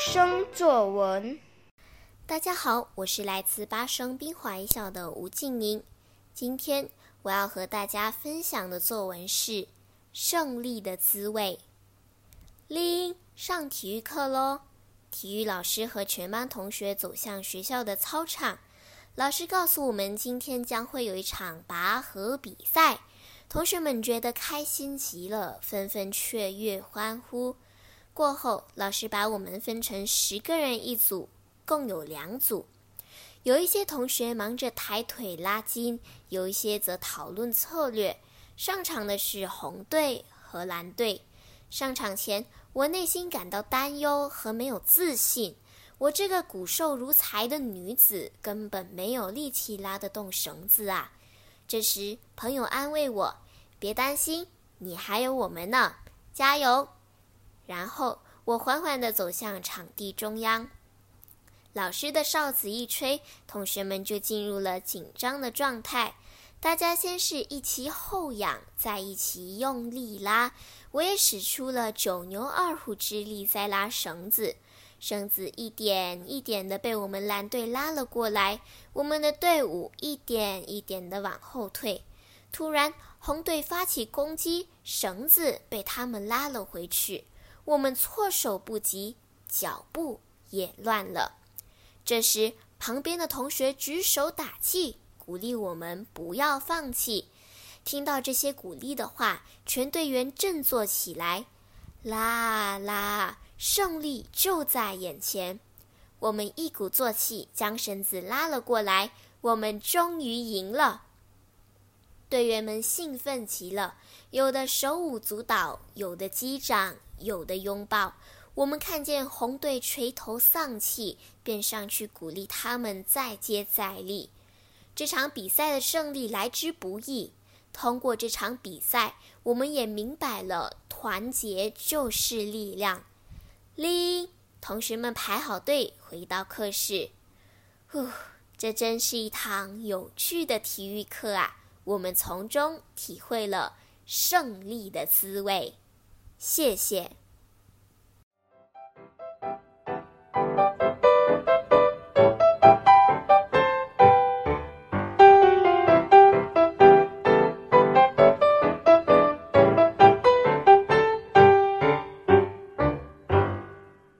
生作文。大家好，我是来自八声滨华一校的吴静宁。今天我要和大家分享的作文是《胜利的滋味》。铃，上体育课喽！体育老师和全班同学走向学校的操场。老师告诉我们，今天将会有一场拔河比赛。同学们觉得开心极了，纷纷雀跃欢呼。过后，老师把我们分成十个人一组，共有两组。有一些同学忙着抬腿拉筋，有一些则讨论策略。上场的是红队和蓝队。上场前，我内心感到担忧和没有自信。我这个骨瘦如柴的女子，根本没有力气拉得动绳子啊！这时，朋友安慰我：“别担心，你还有我们呢，加油！”然后我缓缓地走向场地中央。老师的哨子一吹，同学们就进入了紧张的状态。大家先是一齐后仰，再一起用力拉。我也使出了九牛二虎之力在拉绳子。绳子一点一点地被我们蓝队拉了过来，我们的队伍一点一点地往后退。突然，红队发起攻击，绳子被他们拉了回去，我们措手不及，脚步也乱了。这时，旁边的同学举手打气，鼓励我们不要放弃。听到这些鼓励的话，全队员振作起来，啦啦。胜利就在眼前，我们一鼓作气将绳子拉了过来，我们终于赢了。队员们兴奋极了，有的手舞足蹈，有的击掌，有的拥抱。我们看见红队垂头丧气，便上去鼓励他们再接再厉。这场比赛的胜利来之不易，通过这场比赛，我们也明白了团结就是力量。铃，同学们排好队，回到课室。呼，这真是一堂有趣的体育课啊！我们从中体会了胜利的滋味。谢谢。